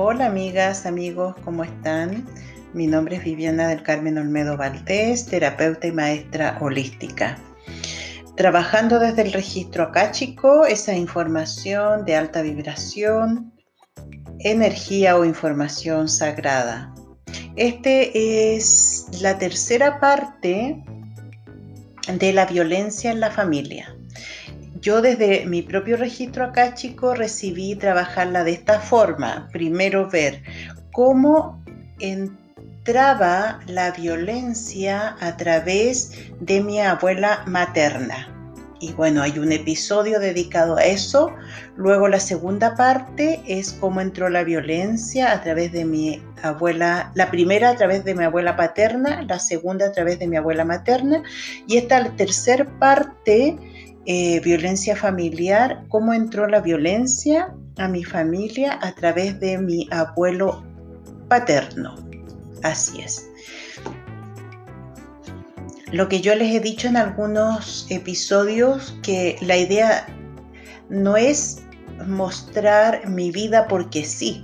Hola amigas, amigos, ¿cómo están? Mi nombre es Viviana del Carmen Olmedo Valdés, terapeuta y maestra holística. Trabajando desde el registro acáchico, esa información de alta vibración, energía o información sagrada. Este es la tercera parte de la violencia en la familia. Yo desde mi propio registro acáchico recibí trabajarla de esta forma. Primero ver cómo entraba la violencia a través de mi abuela materna. Y bueno, hay un episodio dedicado a eso. Luego la segunda parte es cómo entró la violencia a través de mi abuela, la primera a través de mi abuela paterna, la segunda a través de mi abuela materna. Y esta tercera parte eh, violencia familiar, cómo entró la violencia a mi familia a través de mi abuelo paterno. Así es. Lo que yo les he dicho en algunos episodios, que la idea no es mostrar mi vida porque sí,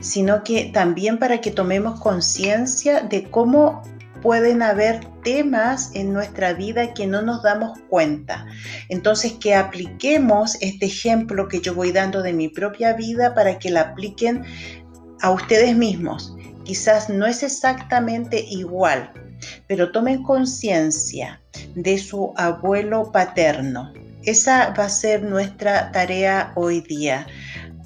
sino que también para que tomemos conciencia de cómo pueden haber temas en nuestra vida que no nos damos cuenta. Entonces, que apliquemos este ejemplo que yo voy dando de mi propia vida para que la apliquen a ustedes mismos. Quizás no es exactamente igual, pero tomen conciencia de su abuelo paterno. Esa va a ser nuestra tarea hoy día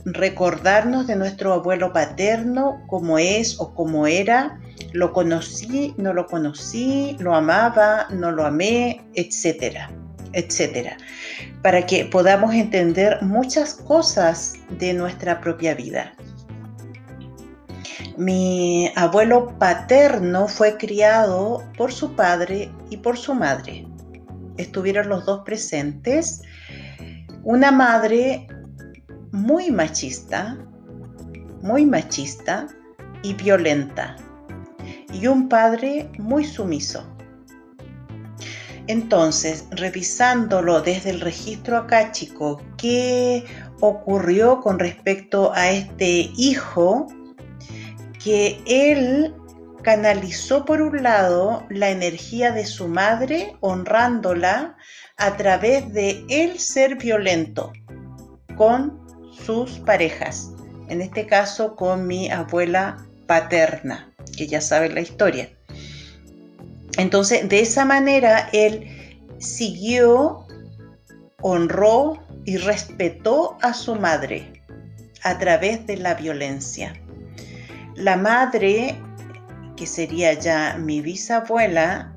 recordarnos de nuestro abuelo paterno, cómo es o cómo era, lo conocí, no lo conocí, lo amaba, no lo amé, etcétera, etcétera, para que podamos entender muchas cosas de nuestra propia vida. Mi abuelo paterno fue criado por su padre y por su madre. Estuvieron los dos presentes. Una madre muy machista, muy machista y violenta, y un padre muy sumiso. Entonces, revisándolo desde el registro acáchico, ¿qué ocurrió con respecto a este hijo? Que él canalizó por un lado la energía de su madre, honrándola a través de él ser violento con sus parejas, en este caso con mi abuela paterna, que ya sabe la historia. Entonces, de esa manera, él siguió, honró y respetó a su madre a través de la violencia. La madre, que sería ya mi bisabuela,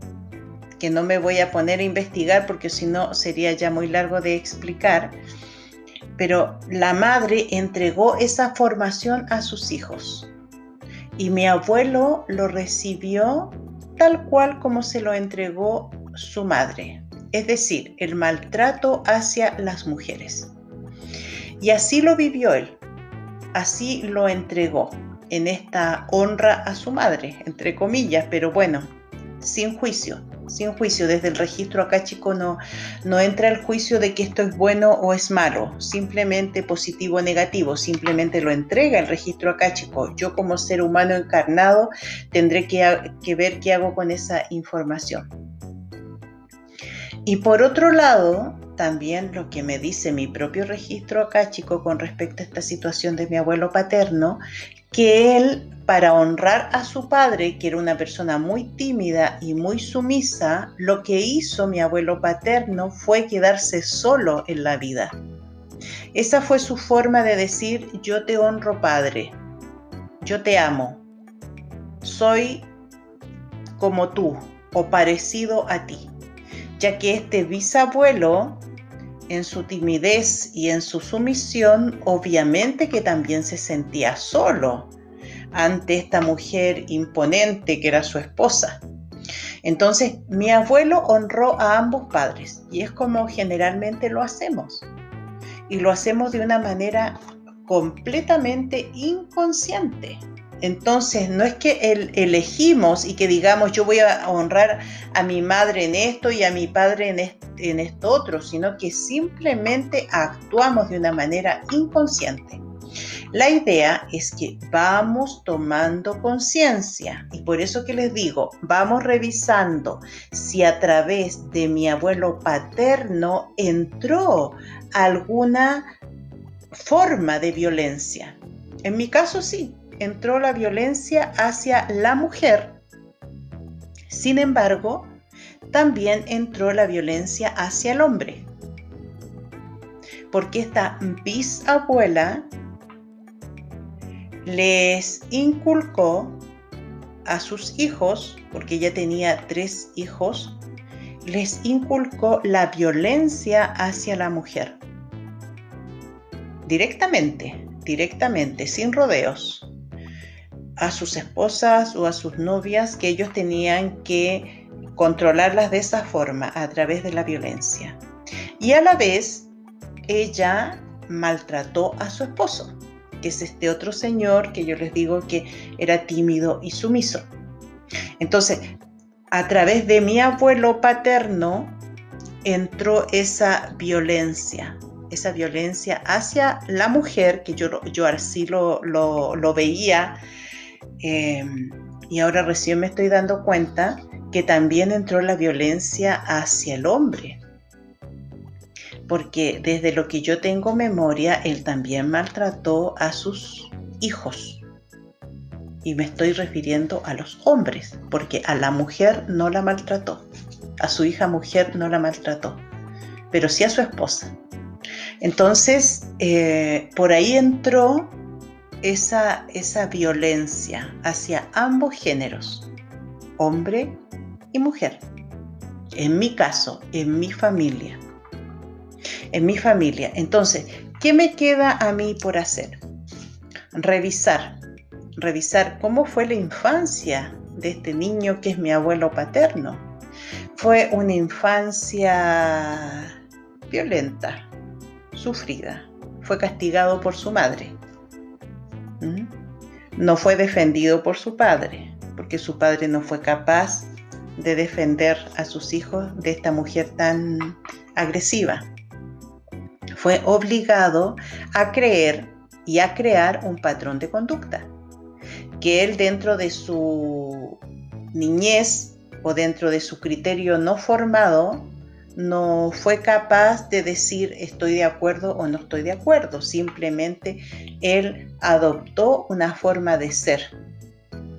que no me voy a poner a investigar porque si no sería ya muy largo de explicar, pero la madre entregó esa formación a sus hijos y mi abuelo lo recibió tal cual como se lo entregó su madre, es decir, el maltrato hacia las mujeres. Y así lo vivió él, así lo entregó en esta honra a su madre, entre comillas, pero bueno, sin juicio, sin juicio. Desde el registro acá, chico, no, no entra el juicio de que esto es bueno o es malo, simplemente positivo o negativo, simplemente lo entrega el registro acá, chico. Yo como ser humano encarnado tendré que, que ver qué hago con esa información. Y por otro lado, también lo que me dice mi propio registro acá, chico, con respecto a esta situación de mi abuelo paterno, que él, para honrar a su padre, que era una persona muy tímida y muy sumisa, lo que hizo mi abuelo paterno fue quedarse solo en la vida. Esa fue su forma de decir, yo te honro padre, yo te amo, soy como tú o parecido a ti, ya que este bisabuelo en su timidez y en su sumisión, obviamente que también se sentía solo ante esta mujer imponente que era su esposa. Entonces, mi abuelo honró a ambos padres y es como generalmente lo hacemos. Y lo hacemos de una manera completamente inconsciente. Entonces, no es que elegimos y que digamos yo voy a honrar a mi madre en esto y a mi padre en, esto otro, sino que simplemente actuamos de una manera inconsciente. La idea es que vamos tomando conciencia y por eso que les digo, vamos revisando si a través de mi abuelo paterno entró alguna forma de violencia. En mi caso sí, entró la violencia hacia la mujer. Sin embargo, también entró la violencia hacia el hombre. Porque esta bisabuela les inculcó a sus hijos, porque ella tenía tres hijos, les inculcó la violencia hacia la mujer. Directamente, directamente, sin rodeos. A sus esposas o a sus novias que ellos tenían que controlarlas de esa forma, a través de la violencia. Y a la vez, ella maltrató a su esposo que es este otro señor que yo les digo que era tímido y sumiso. Entonces, a través de mi abuelo paterno entró esa violencia, esa violencia hacia la mujer, que yo, yo así lo, lo, veía, em, y ahora recién me estoy dando cuenta que también entró la violencia hacia el hombre porque desde lo que yo tengo memoria, él también maltrató a sus hijos. Y me estoy refiriendo a los hombres, porque a la mujer no la maltrató, a su hija mujer no la maltrató, pero sí a su esposa. Entonces, eh, por ahí entró esa, esa violencia hacia ambos géneros, hombre y mujer. En mi caso, en mi familia en mi familia. Entonces, ¿qué me queda a mí por hacer? Revisar, revisar cómo fue la infancia de este niño que es mi abuelo paterno. Fue una infancia violenta, sufrida. Fue castigado por su madre. No fue defendido por su padre, porque su padre no fue capaz de defender a sus hijos de esta mujer tan agresiva. Fue obligado a creer y a crear un patrón de conducta, que él dentro de su niñez o dentro de su criterio no formado, no fue capaz de decir estoy de acuerdo o no estoy de acuerdo, simplemente él adoptó una forma de ser,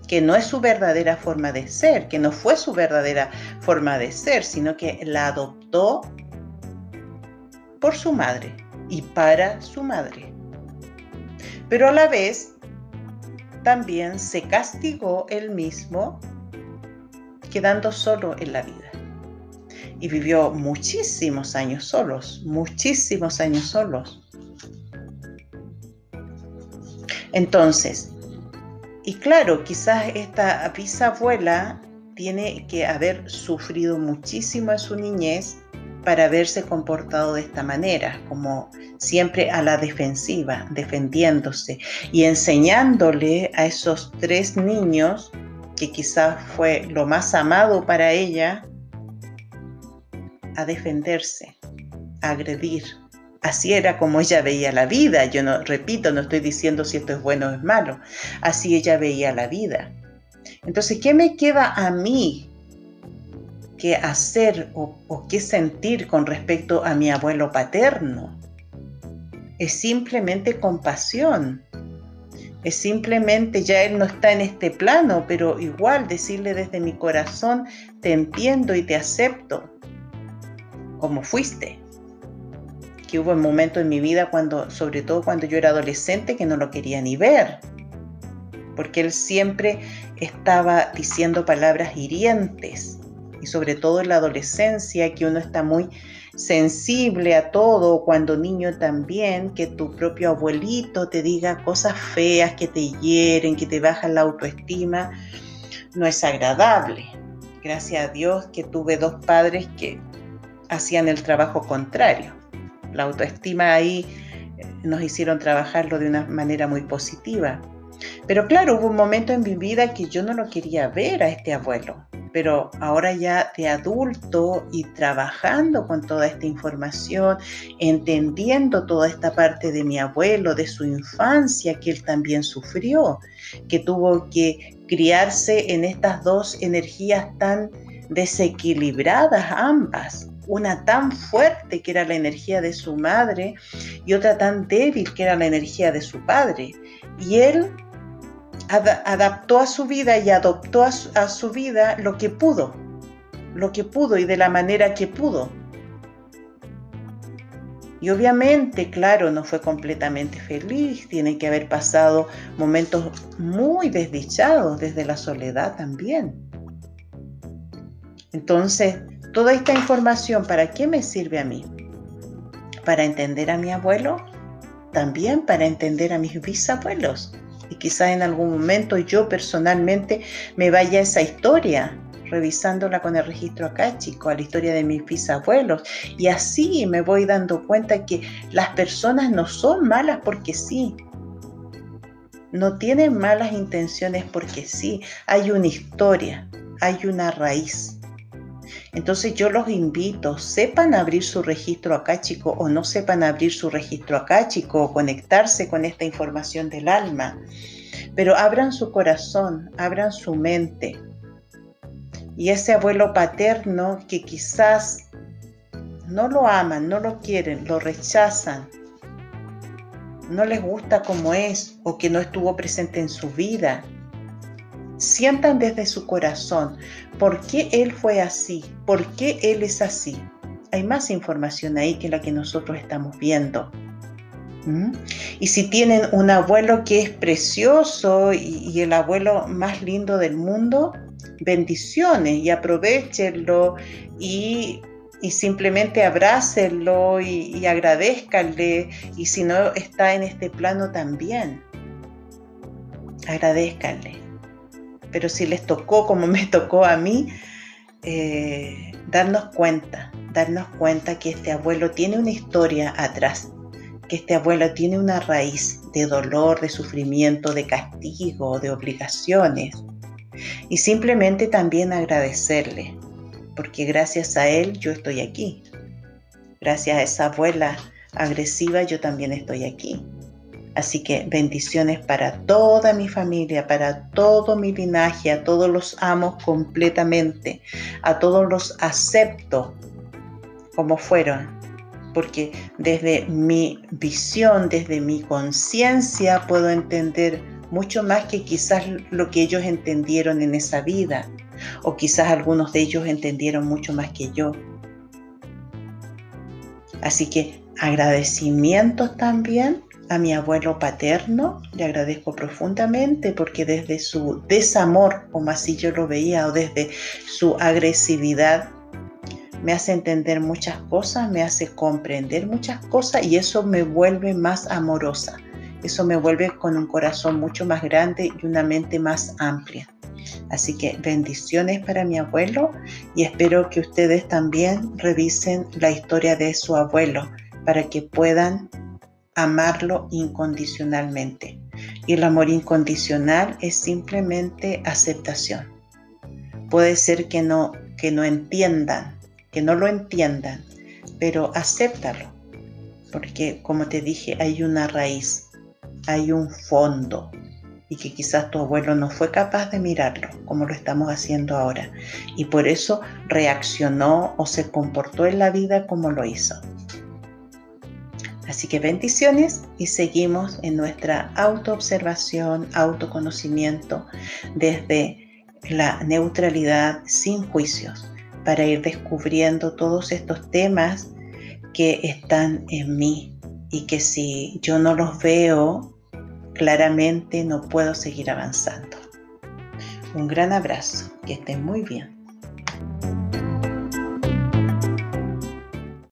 que no es su verdadera forma de ser, que no fue su verdadera forma de ser, sino que la adoptó por su madre y para su madre. Pero a la vez también se castigó él mismo quedando solo en la vida. Y vivió muchísimos años solos, muchísimos años solos. Entonces, y claro, quizás esta bisabuela tiene que haber sufrido muchísimo en su niñez para haberse comportado de esta manera, como siempre a la defensiva, defendiéndose y enseñándole a esos tres niños, que quizás fue lo más amado para ella, a defenderse, a agredir. Así era como ella veía la vida. Yo no, repito, no estoy diciendo si esto es bueno o es malo. Así ella veía la vida. Entonces, ¿qué me queda a mí qué hacer o, qué sentir con respecto a mi abuelo paterno. Es simplemente compasión. Es simplemente, ya él no está en este plano, pero igual decirle desde mi corazón, te entiendo y te acepto como fuiste. Que hubo un momento en mi vida cuando, sobre todo cuando yo era adolescente, que no lo quería ni ver. Porque él siempre estaba diciendo palabras hirientes y sobre todo en la adolescencia, que uno está muy sensible a todo, cuando niño también, que tu propio abuelito te diga cosas feas que te hieren, que te bajan la autoestima, no es agradable. Gracias a Dios que tuve dos padres que hacían el trabajo contrario. La autoestima ahí eh, nos hicieron trabajarlo de una manera muy positiva. Pero claro, hubo un momento en mi vida que yo no lo quería ver a este abuelo pero ahora ya de adulto y trabajando con toda esta información, entendiendo toda esta parte de mi abuelo, de su infancia que él también sufrió, que tuvo que criarse en estas dos energías tan desequilibradas ambas, una tan fuerte que era la energía de su madre y otra tan débil que era la energía de su padre. Y él adaptó a su vida y adoptó a su, vida lo que pudo, lo que pudo y de la manera que pudo. Y obviamente, claro, no fue completamente feliz, tiene que haber pasado momentos muy desdichados desde la soledad también. Entonces, toda esta información, ¿para qué me sirve a mí? Para entender a mi abuelo, también para entender a mis bisabuelos y quizás en algún momento yo personalmente me vaya a esa historia revisándola con el registro acá, chico, a la historia de mis bisabuelos. Y así me voy dando cuenta que las personas no son malas porque sí. No tienen malas intenciones porque sí. Hay una historia, hay una raíz. Entonces yo los invito, sepan abrir su registro acá, chico, o no sepan abrir su registro acá, chico, o conectarse con esta información del alma. Pero abran su corazón, abran su mente. Y ese abuelo paterno que quizás no lo aman, no lo quieren, lo rechazan, no les gusta como es o que no estuvo presente en su vida, sientan desde su corazón por qué Él fue así, por qué Él es así. Hay más información ahí que la que nosotros estamos viendo. ¿Mm? Y si tienen un abuelo que es precioso y, el abuelo más lindo del mundo, bendiciones y aprovechenlo y, simplemente abrácenlo y, y agradezcanle. Y si no está en este plano también, agradezcanle pero si les tocó como me tocó a mí, eh, darnos cuenta, darnos cuenta que este abuelo tiene una historia atrás, que este abuelo tiene una raíz de dolor, de sufrimiento, de castigo, de obligaciones. Y simplemente también agradecerle, porque gracias a él yo estoy aquí. Gracias a esa abuela agresiva yo también estoy aquí. Así que bendiciones para toda mi familia, para todo mi linaje, a todos los amo completamente, a todos los acepto como fueron, porque desde mi visión, desde mi conciencia puedo entender mucho más que quizás lo que ellos entendieron en esa vida, o quizás algunos de ellos entendieron mucho más que yo. Así que agradecimientos también a mi abuelo paterno, le agradezco profundamente porque desde su desamor, como así yo lo veía, o desde su agresividad, me hace entender muchas cosas, me hace comprender muchas cosas y eso me vuelve más amorosa. Eso me vuelve con un corazón mucho más grande y una mente más amplia. Así que bendiciones para mi abuelo y espero que ustedes también revisen la historia de su abuelo para que puedan amarlo incondicionalmente. Y el amor incondicional es simplemente aceptación. Puede ser que no, que no entiendan, que no lo entiendan, pero acéptalo. Porque como te dije, hay una raíz, hay un fondo, y que quizás tu abuelo no fue capaz de mirarlo como lo estamos haciendo ahora y por eso reaccionó o se comportó en la vida como lo hizo. Así que bendiciones y seguimos en nuestra autoobservación, autoconocimiento desde la neutralidad sin juicios para ir descubriendo todos estos temas que están en mí y que si yo no los veo claramente no puedo seguir avanzando. Un gran abrazo, que estén muy bien.